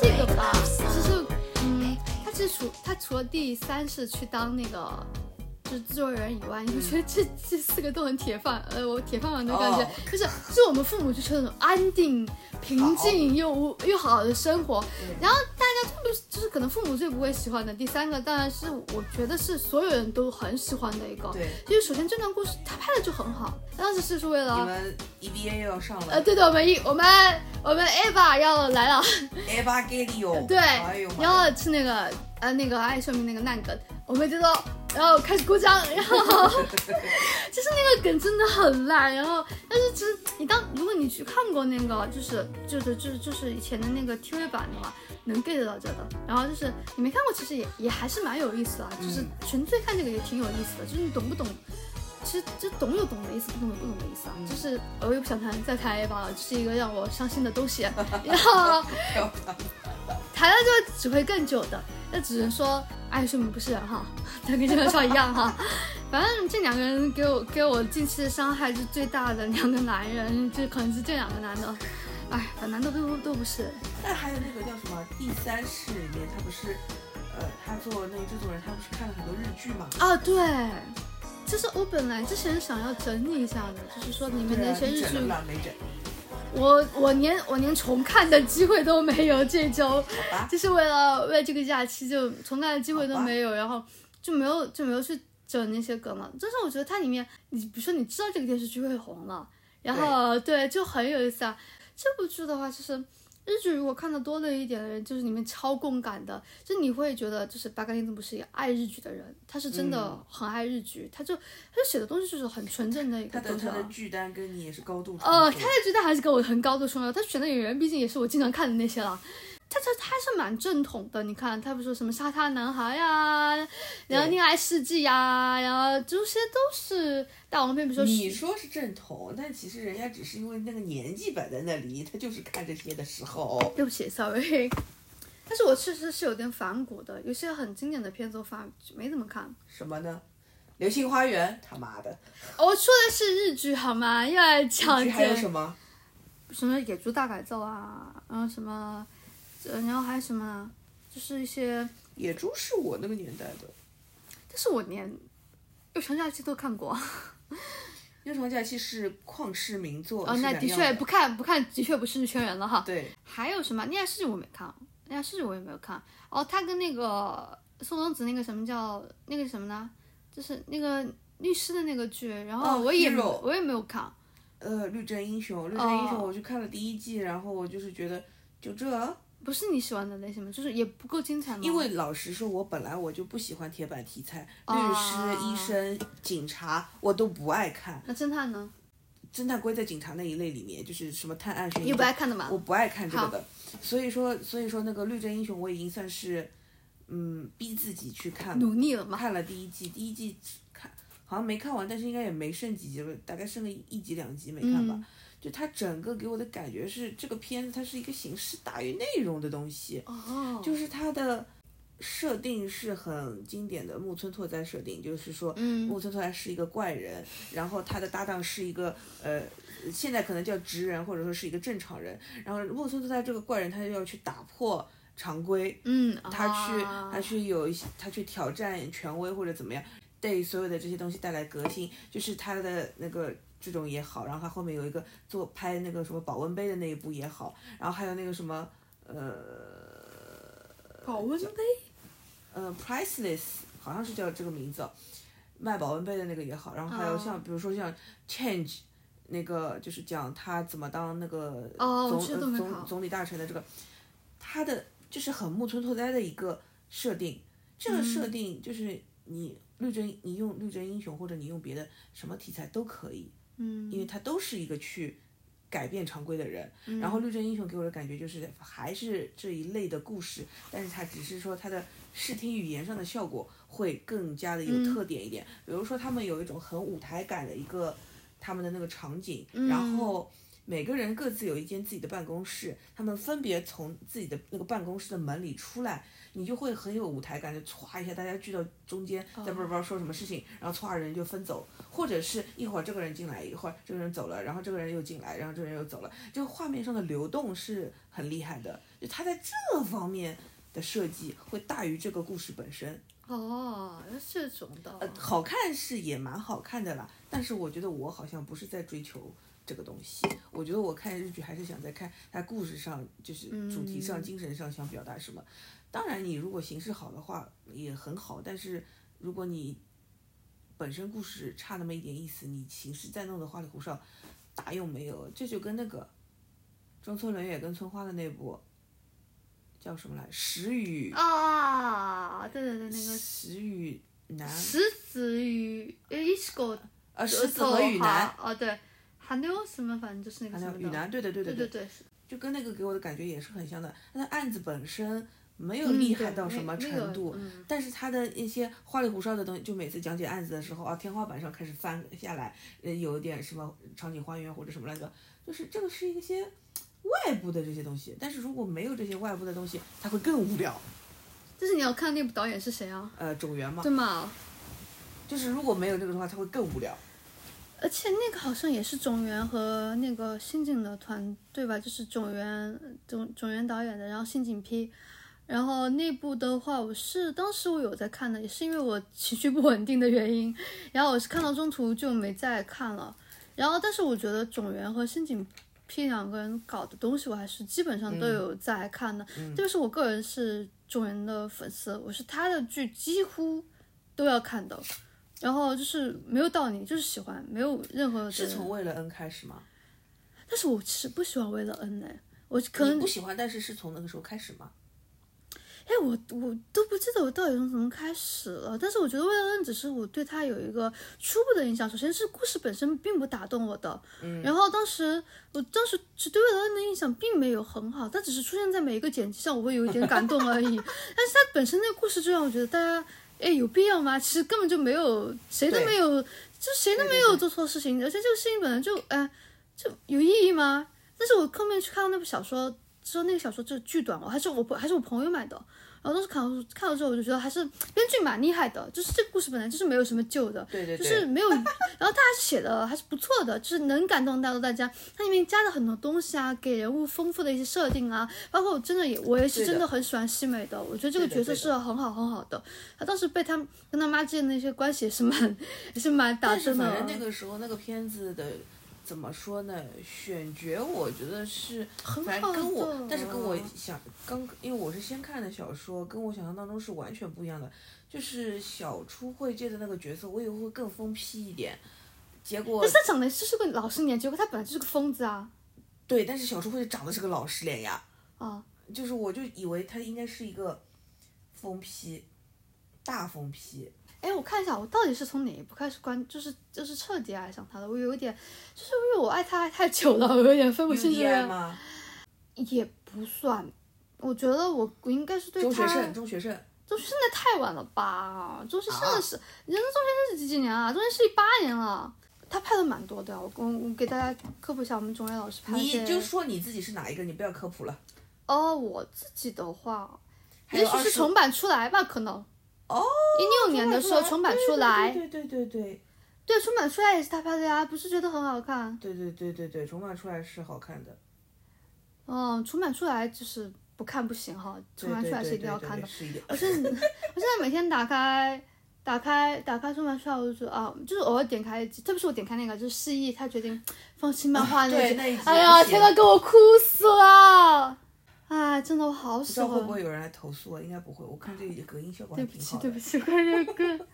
这 make 个吧 love，其 song. 实嗯，他其实除他除了第三是去当那个。就是制作人以外，你会觉得这这四个都很铁饭，呃，我铁饭碗的感觉，哦 就是是我们父母就是那种安定、平静又无又好的生活。然后大家就是就是可能父母最不会喜欢的第三个，当然是我觉得是所有人都很喜欢的一个。对，就是首先这段故事他拍的就很好，当时就是为你了们 EBA 又要上了，呃，对对，我们一我们我们 Eva 要来了。Eva g a l i o 对，哎呦妈然后是那个呃那个爱秀明那个烂梗，我们就说，然后开始鼓掌，然后就是那个梗真的很烂，然后但是其实你当如果你去看过那个就是就是就是就是以前的那个 TV 版的话，能 get 到这的，然后就是你没看过，其实也也还是蛮有意思的啊，就是纯粹看这个也挺有意思的，就是你懂不懂？其实就懂有懂的意思，不懂有不懂的意思啊。就是我又不想谈再谈 A 吧了，这是一个让我伤心的东西。然后谈了就只会更久的，那只能说爱说明不是哈，他跟郑元畅一样哈。反正这两个人给我给我近期的伤害是最大的两个男人，就可能是这两个男的，哎，反正男的都都不是。但还有那个叫什么《第三世》里面，他不是，呃，他做那个制作人，他不是看了很多日剧嘛？啊，对，就是我本来之前想要整理一下的，就是说里面对啊那些日剧我我连我连重看的机会都没有，这周？就是为了为这个假期就重看的机会都没有，然后就没有就没有去整那些梗了。但是我觉得它里面，你比如说你知道这个电视剧会红了，然后对就很有意思啊。这部剧的话，就是日剧如果看的多了一点的人，就是里面超共感的，就你会觉得就是八嘎林子不是一个爱日剧的人，他是真的嗯很爱日剧，他就他就写的东西就是很纯正的一个东西啊他的他的。剧单跟你也是高度重呃，他的剧单还是跟我很高度重要，他选的演员毕竟也是我经常看的那些了。他他他是蛮正统的，你看他不是说什么沙滩男孩呀，然后恋爱世纪呀，然后这些都是大王片，比如说你说是正统，但其实人家只是因为那个年纪摆在那里，他就是看这些的时候。对不起，sorry。但是我确实是有点反骨的，有些很经典的片子我反而没怎么看。什么呢？流星花园，他妈的！我说的是日剧好吗？又来讲剧还有什么？什么野猪大改造啊，然后什么，呃，然后还有什么呢？就是一些，野猪是我那个年代的，但是我连又长假期都看过。《悠长假期》是旷世名作。哦，那的确不看不看，的确不是日圈人了哈。对，还有什么恋爱世界我没看，恋爱世界我也没有看。哦，他跟那个宋冬子那个什么叫那个什么呢？就是那个律师的那个剧，然后哦我也、我也没有看。呃，绿箭英雄，绿箭英雄，哦我去看了第一季，然后我就是觉得就这，不是你喜欢的类型吗？就是也不够精彩吗？因为老实说，我本来我就不喜欢铁板题材，哦律师、医生、警察我都不爱看。那侦探呢？侦探归在警察那一类里面，就是什么探案悬疑，你不爱看的吗？我不爱看这个的。所以说，所以说那个绿箭英雄，我已经算是嗯逼自己去看了。努力了嘛。看了第一季，第一季看好像没看完，但是应该也没剩几集了，大概剩个一集两集没看吧。嗯就它整个给我的感觉是，这个片子它是一个形式大于内容的东西，哦，就是它的设定是很经典的木村拓哉设定，就是说嗯木村拓哉是一个怪人，然后他的搭档是一个呃。现在可能叫直人，或者说是一个正常人。然后木村拓哉这个怪人，他就要去打破常规，嗯，他去啊他去有一些他去挑战权威或者怎么样，对所有的这些东西带来革新，就是他的那个这种也好，然后他后面有一个做拍那个什么保温杯的那一部也好，然后还有那个什么呃保温杯。呃 priceless 好像是叫这个名字哦，卖保温杯的那个也好，然后还有像、哦比如说像 change。那个就是讲他怎么当那个哦总、总总理大臣的这个，他的就是很木村拓哉的一个设定，这个嗯设定就是你绿针你用绿针英雄或者你用别的什么题材都可以，嗯，因为他都是一个去改变常规的人。嗯然后绿针英雄给我的感觉就是还是这一类的故事，但是他只是说他的视听语言上的效果会更加的有嗯特点一点。比如说他们有一种很舞台感的一个。他们的那个场景，嗯然后。每个人各自有一间自己的办公室，他们分别从自己的那个办公室的门里出来，你就会很有舞台感，就歘一下大家聚到中间，哦在不知道说什么事情，然后歘人就分走，或者是一会儿这个人进来，一会儿这个人走了，然后这个人又进来，然后这个人又走了，这个画面上的流动是很厉害的，就他在这方面的设计会大于这个故事本身。哦，是这种的。呃，好看是也蛮好看的啦，但是我觉得我好像不是在追求这个东西，我觉得我看日剧还是想在看它故事上，就是主题上、嗯精神上想表达什么。当然，你如果形式好的话也很好，但是如果你本身故事差那么一点意思，你形式再弄得花里胡哨，大用没有。这就跟那个中村伦也跟村花的那部叫什么来，石与啊，对对对，那个石与男，石子与呃一起狗呃，石子和雨男。哦，对，还有什么，反正就是那个什么雨男，对的对的对对对，就跟那个给我的感觉也是很像的。那案子本身没有嗯厉害到什么程度，嗯但是他的一些花里胡哨的东西，就每次讲解案子的时候啊，天花板上开始翻下来，呃，有一点什么场景还原或者什么来着，就是这个是一些外部的这些东西。但是如果没有这些外部的东西，它会更无聊。就是你要看那部导演是谁啊？呃，种源嘛对，吗？就是如果没有这个的话，他会更无聊。而且那个好像也是种源和那个新井的团队吧，就是种源种种源导演的，然后新井 P，。然后那部的话，我是当时我有在看的，也是因为我情绪不稳定的原因，然后我是看到中途就没再看了。然后，但是我觉得种源和新井 P 两个人搞的东西，我还是基本上都有在看的。特别是我个人是种源的粉丝，我是他的剧几乎都要看的。然后就是没有道理，就是喜欢，没有任何的。是从为了恩开始吗？但是我其实不喜欢为了恩呢，我可能不喜欢，但是是从那个时候开始吗？哎，我我都不记得我到底从什么开始了。但是我觉得为了恩只是我对他有一个初步的印象。首先是故事本身并不打动我的，嗯然后当时我当时只对为了恩的印象并没有很好，它只是出现在每一个剪辑上，我会有一点感动而已。但是他本身那个故事就让我觉得大家。哎，有必要吗？其实根本就没有，谁都没有，就谁都没有做错事情，而且这个事情本来就，哎，就有意义吗？但是我后面去看到那部小说，说那个小说就巨短，我还是我还是我朋友买的，然后当时看到看到之后，我就觉得还是编剧蛮厉害的，就是这个故事本来就是没有什么救的，对对对，就是没有，然后他还是写的还是不错的，就是能感动到大家。它里面加了很多东西啊，给人物丰富的一些设定啊，包括我真的也我也是真的很喜欢西美的，我觉得这个角色是很好很好的。他当时被他跟他妈之间的一些关系也是蛮也是蛮打但是真的。反正那个时候那个片子的怎么说呢？选角我觉得是，很反正跟我，但是跟我想刚，因为我是先看的小说，跟我想象当中是完全不一样的。就是小初惠介的那个角色，我以为会更疯批一点，结果但是他长得就是个老实脸，结果他本来就是个疯子啊对，但是小初惠介长得是个老实脸呀，啊！就是我就以为他应该是一个疯批，大疯批。哎，我看一下，我到底是从哪一部开始关，就是就是彻底爱上他的？我有一点，就是因为我爱他爱太久了，我有点分不清这 UDI 个。吗？也不算，我觉得我我应该是对他中学生，中学生。中学生那太晚了吧？中学生是、人家中学生是几几年啊？中学生是一八年了。他拍的蛮多的，我我我给大家科普一下，我们钟原老师拍的你就说你自己是哪一个，你不要科普了。哦，我自己的话，还有20也许是重版出来吧，可能哦，一六年的时候重版出来，对对对对对对，重版出来也是他拍的呀，不是觉得很好看？对对对对对，重版出来是好看的。嗯，重版出来就是不看不行哈，重版出来是一定要看的。我现在 我现在每天打开打开打开重版出来，我就觉得啊，就是偶尔点开一集，特别是我点开那个就是示意他决定放新漫画那一集哎呀天呐，给我哭死了！哎，真的我好喜不知道会不。会有人来投诉啊？应该不会，我看这个隔音效果还对不起，对不。起，关这个。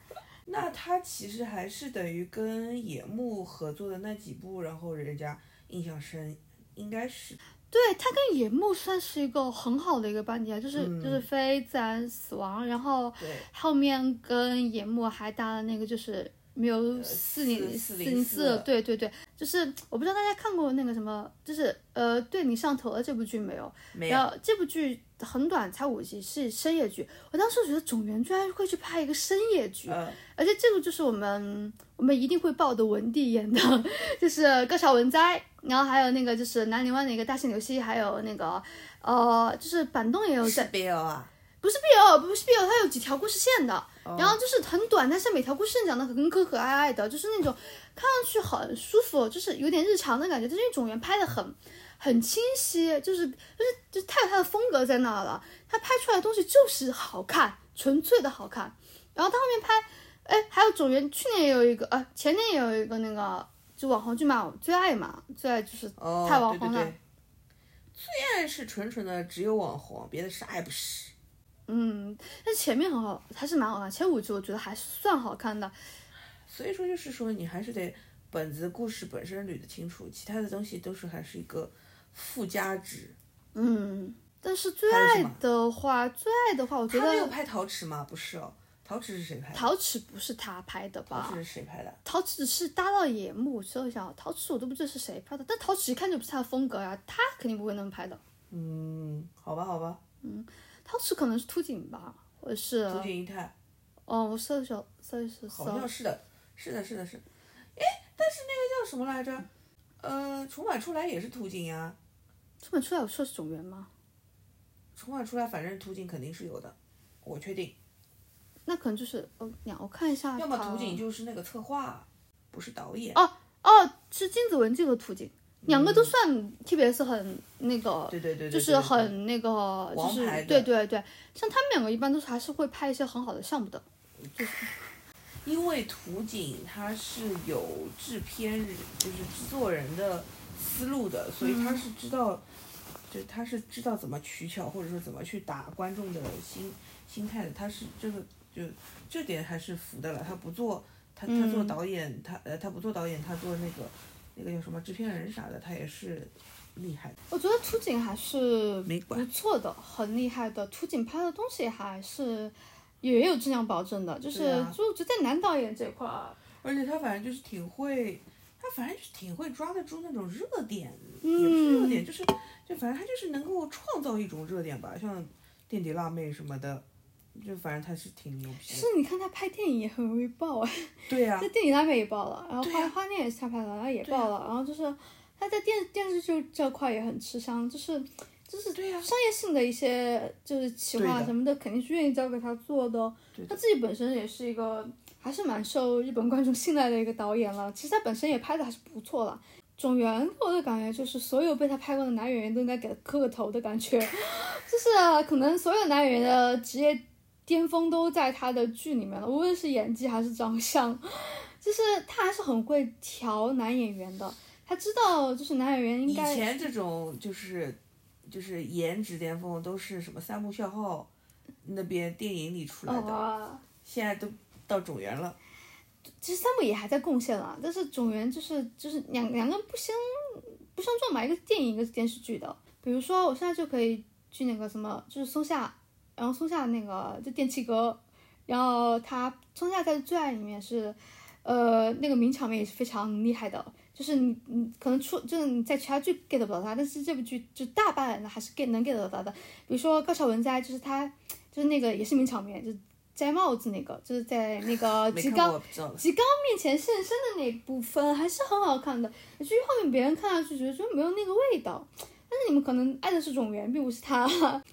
那他其实还是等于跟野木合作的那几部，然后人家印象深，应该是对他跟野木算是一个很好的一个班底啊，就是、嗯就是非自然死亡，然后后面跟野木还搭了那个就是没有四零四零404对对对，就是我不知道大家看过那个什么，就是呃，对你上头了这部剧没有？没有。然后这部剧很短，才五集，是深夜剧。我当时觉得种源居然会去拍一个深夜剧，呃，而且这个就是我们我们一定会爆的文帝演的，就是高桥文哉，然后还有那个就是南泥湾的一个大线流希，还有那个呃，就是板东也有是在，BL 啊，不是 BL，不是 BL，它有几条故事线的，哦然后就是很短，但是每条故事线讲的很可可爱爱的，就是那种看上去很舒服，就是有点日常的感觉，但是种源拍的很很清晰，就是就是就是太有他的风格在那了，他拍出来的东西就是好看，纯粹的好看。然后他后面拍，哎，还有种源去年也有一个，呃，前年也有一个那个就网红剧嘛，我最爱嘛，最爱就是哦，太网红了。对对对，最爱是纯纯的只有网红，别的啥也不是。嗯，但是前面很好，还是蛮好看，前五集我觉得还算好看的。所以说，就是说你还是得本子故事本身捋得清楚，其他的东西都是还是一个附加值。嗯，但是最爱的话，最爱的话，我觉得他没有拍陶瓷吗？不是哦，陶瓷是谁拍的？陶瓷不是他拍的吧陶吧瓷？是谁拍的？陶瓷是搭到野幕，我搜一下，陶瓷我都不知道是谁拍的，但陶瓷一看就不是他的风格呀、他肯定不会那么拍的。嗯，好吧，好吧，陶瓷可能是秃井吧，或者是竹井一太，哦，我搜一下，搜一下，好像是的，是的，是的，是。哎，但是那个叫什么来着？呃，重版出来也是图景呀。这本出来有说是种源吗？重版出来，反正图景肯定是有的，我确定。那可能就是哦，两我看一下。要么图景就是那个策划，不是导演。哦哦，是金子文这个图景，两个都算 TBS 很那个，对对对对，就是很那个，就是对对对，像他们两个一般都是还是会拍一些很好的项目的，就是因为图景它是有制片人，就是制作人的思路的，所以他是知道，就他是知道怎么取巧，或者说怎么去打观众的心心态的。他是这个就这点还是服的了。他不做他他做嗯。导演，他呃他不做导演，他做那个那个叫什么制片人啥的，他也是厉害的。我觉得图景还是不错的，很厉害的。图景拍的东西还是也有质量保证的，就是、就我觉得在男导演这块儿，而且他反正就是挺会，他反正就是挺会抓得住那种热点，嗯也不是热点，就是就反正他就是能够创造一种热点吧，像垫底辣妹什么的，就反正他是挺牛逼是的。你看他拍电影也很容易爆。哎，对呀、在电影那边也爆了，然后花、花恋也是他拍的，然后也爆了，然后就是他在电电视剧这块也很吃香，就是就是对呀商业性的一些就是企划什么的，肯定是愿意交给他做的。他自己本身也是一个还是蛮受日本观众信赖的一个导演了，其实他本身也拍的还是不错了。种源给我的感觉就是，所有被他拍过的男演员都应该给他磕个头的感觉，就是啊可能所有男演员的职业巅峰都在他的剧里面了，无论是演技还是长相，就是他还是很会调男演员的，他知道就是男演员应该以该前这种就是就是颜值巅峰都是什么三木孝浩那边电影里出来的，哦，现在都到种源了。其实三部也还在贡献了，但是种源就是就是两两个人不相不相撞嘛，一个是电影，一个是电视剧的。比如说我现在就可以去那个什么，就是松下，然后松下那个就电气哥，然后他松下在《最爱》里面是，呃，那个名场面也是非常厉害的，就是你你可能出就是你在其他剧 get 不到他，但是这部剧就大半人还是 get 能 get 得到的。比如说高桥文哉，就是他就是那个也是名场面，就摘帽子那个，就是在那个 吉冈。吉冈面前现身的那部分还是很好看的，至于后面别人看上去觉得就没有那个味道，但是你们可能爱的是种源，并不是他。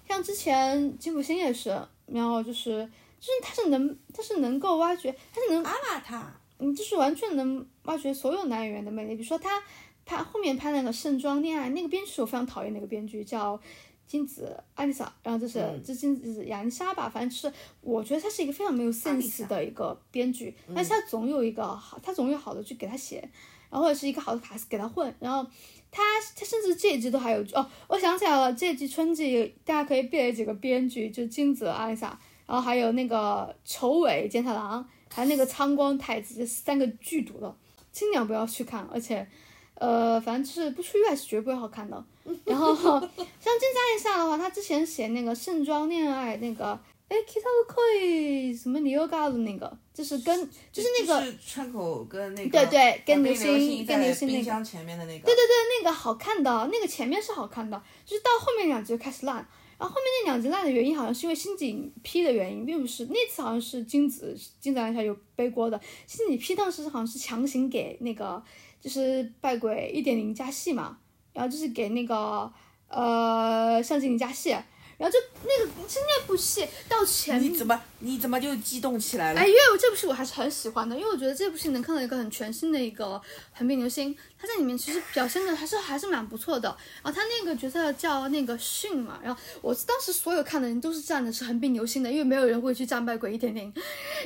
像之前金普星也是，然后就是就是他是能他是能够挖掘，他是能阿拉塔，嗯，就是完全能挖掘所有男演员的魅力。比如说他拍后面拍那个《盛装恋爱》，那个编剧是我非常讨厌那个编剧，叫金子爱丽莎，然后就是、嗯这金子亚丽莎吧，反正就是我觉得他是一个非常没有 sense 的一个编剧，但是他总有一个好，他总有好的剧给他写，然后或者是一个好的卡司给他混，然后。他他甚至这一季都还有哦，我想起来了，这季春季大家可以列几个编剧，就金子阿丽莎，然后还有那个丑尾健太郎，还有那个仓光太子，这三个剧毒的，尽量不要去看，而且，呃，反正就是不出意外是绝不会好看的。然后像金子阿丽莎的话，他之前写那个盛装恋爱那个哎，Kita 可以什么尼欧嘎鲁那个，就是跟就是那个就是川口跟那个对对跟流流星跟流星那个冰箱前面的那个，对对对，那个好看的，那个前面是好看的，就是到后面两集就开始烂。然后后面那两集烂的原因好像是因为新井批的原因，并不是那次好像是金子金子篮下有背锅的。新井批当时好像是强行给那个就是拜鬼一点零加戏嘛，然后就是给那个呃向井零加戏，然后就那个其实那部戏到前你怎么你怎么就激动起来了？哎，因为我这部戏我还是很喜欢的，因为我觉得这部戏能看到一个很全新的一个横滨流星，他在里面其实表现的还是还是蛮不错的。然后他那个角色叫那个迅嘛，然后我当时所有看的人都是站的是横滨流星的，因为没有人会去站败鬼一点零，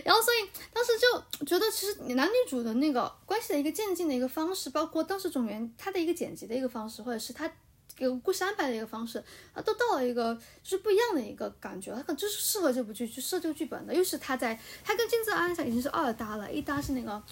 然后所以当时就觉得其实男女主的那个关系的一个渐进的一个方式，包括当时种源他的一个剪辑的一个方式，或者是他。给故事安排的一个方式，啊，都到了一个就是不一样的一个感觉，他可能就是适合这部剧去设这个剧本的。又是他在，他跟金泽安下已经是二搭了，一搭是那个《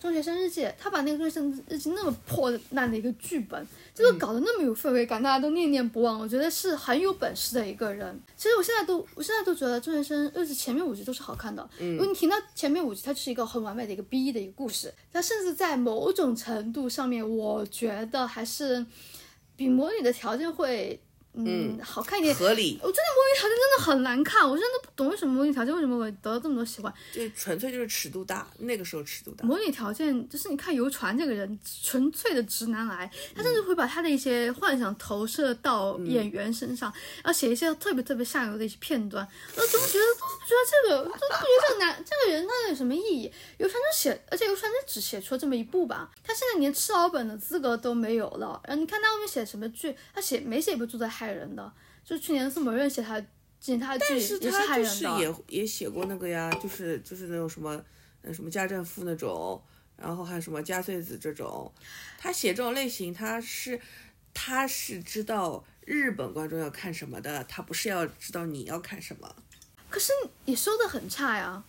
中学生日记》，他把那个《中学生日记》那么破烂的一个剧本，这个搞得那么有氛围感，大家都念念不忘，我觉得是很有本事的一个人。其实我现在都，我现在都觉得《中学生日记》前面五集都是好看的，因为你听到前面五集，它就是一个很完美的一个 B E 的一个故事，它甚至在某种程度上面，我觉得还是。比魔女的条件会，嗯，好看一点。合理，我真的魔女条件真的很难看，我真的不懂为什么魔女条件为什么会得到这么多喜欢。就纯粹就是尺度大，那个时候尺度大。魔女条件就是你看游船这个人，纯粹的直男癌，他甚至会把他的一些幻想投射到演员身上，然后写一些特别特别下流的一些片段，我怎么觉得都不觉得这个，都不觉得这个男这个人他有什么意义？游船就写，而且游船就只写出了这么一部吧，他现在连吃老本的资格都没有了。然后你看他后面写什么剧，他写没写一部住在害人的，就去年宋某人写他。之前他的剧但是也是害他就人的，是也也写过那个呀，就是就是那种什么，嗯什么家政妇那种，然后还有什么加穗子这种，他写这种类型，他是他是知道日本观众要看什么的，他不是要知道你要看什么。可是也收的很差呀，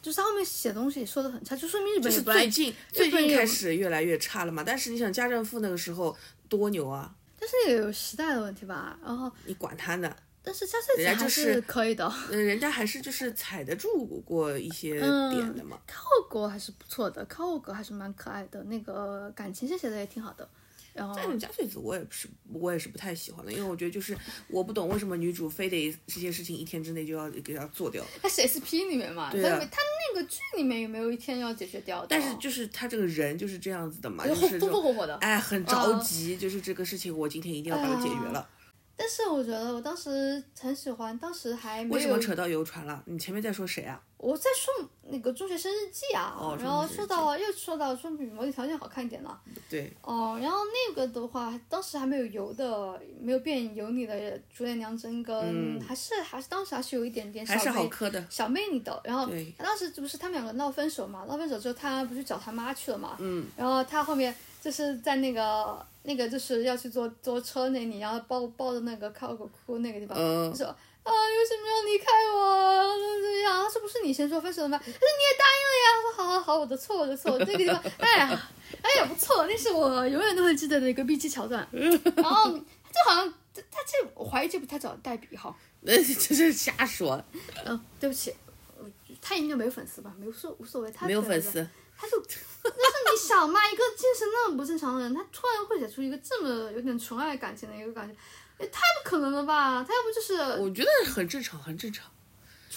就是他后面写东西也收的很差，就说明日本是最近最近开始越来越差了嘛，但是你想家政妇那个时候多牛啊，但是也有时代的问题吧。然后，你管他呢？但是加穗子还是可以的，嗯，人家还是就是踩得住过一些嗯点的嘛。靠国还是不错的，靠国还是蛮可爱的，那个感情线写的也挺好的。然后但是加穗子我也不是，我也是不太喜欢的，因为我觉得就是我不懂为什么女主非得这些事情一天之内就要给她做掉。他是 SP 里面嘛，对啊他他那个剧里面有没有一天要解决掉的？但是就是他这个人就是这样子的嘛，就就是风风火火的。哎很着急，就是这个事情我今天一定要把它解决了。但是我觉得我当时很喜欢，当时还没有为什么扯到游船了？你前面在说谁啊？我在说那个中学生日记啊，哦然后说到又说到说比模拟条件好看一点了。对，哦，然后那个的话，当时还没有油的，没有变油腻的竹内良真跟、嗯还是还是当时还是有一点点小还是好妹磕的。小妹你的。然后对当时不是他们两个闹分手嘛？闹分手之后，他不是找他妈去了嘛？嗯，然后他后面就是在那个那个就是要去坐坐车那里，然后抱抱着那个靠口哭那个地方，嗯就说啊为什么要离开我？这样，他说不是你先说分手的吗？他说你也答应了呀。他说好好好，我的错我的错，这个地方，哎呀哎呀不错，那是我永远都会记得的一个 B G 桥段。然后就好像他他这我怀疑这部他找代笔哈。那这是瞎说，嗯，对不起，呃他应该没有粉丝吧？没有所无所谓，他没有粉丝。他就，但是你想嘛，一个精神那么不正常的人，他突然会写出一个这么有点纯爱感情的一个感觉，也太不可能了吧？他要不就是我觉得很正常，很正常。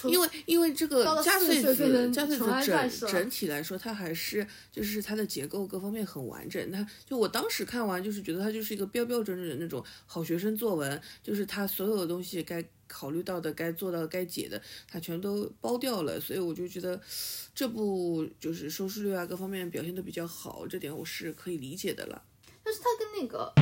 因为因为这个到了40加穗岁变子加穗子整整体来说，它还是就是它的结构各方面很完整。它就我当时看完就是觉得它就是一个标标准准的那种好学生作文，就是它所有的东西该考虑到的、该做到、该解的，他全都包掉了。所以我就觉得这部就是收视率啊各方面表现都比较好，这点我是可以理解的了。但是他跟那个